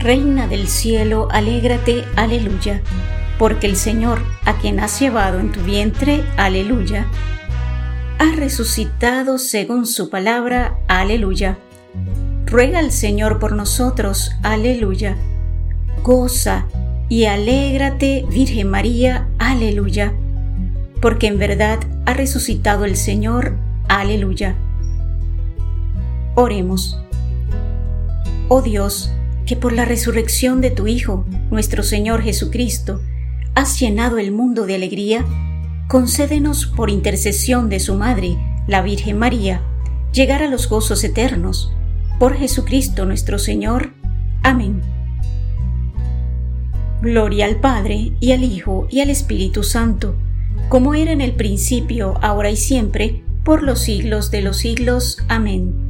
Reina del cielo, alégrate, aleluya, porque el Señor, a quien has llevado en tu vientre, aleluya, ha resucitado según su palabra, aleluya. Ruega al Señor por nosotros, aleluya. Goza y alégrate, Virgen María, aleluya, porque en verdad ha resucitado el Señor, aleluya. Oremos. Oh Dios, que por la resurrección de tu Hijo, nuestro Señor Jesucristo, has llenado el mundo de alegría, concédenos por intercesión de su Madre, la Virgen María, llegar a los gozos eternos. Por Jesucristo nuestro Señor. Amén. Gloria al Padre, y al Hijo, y al Espíritu Santo, como era en el principio, ahora y siempre, por los siglos de los siglos. Amén.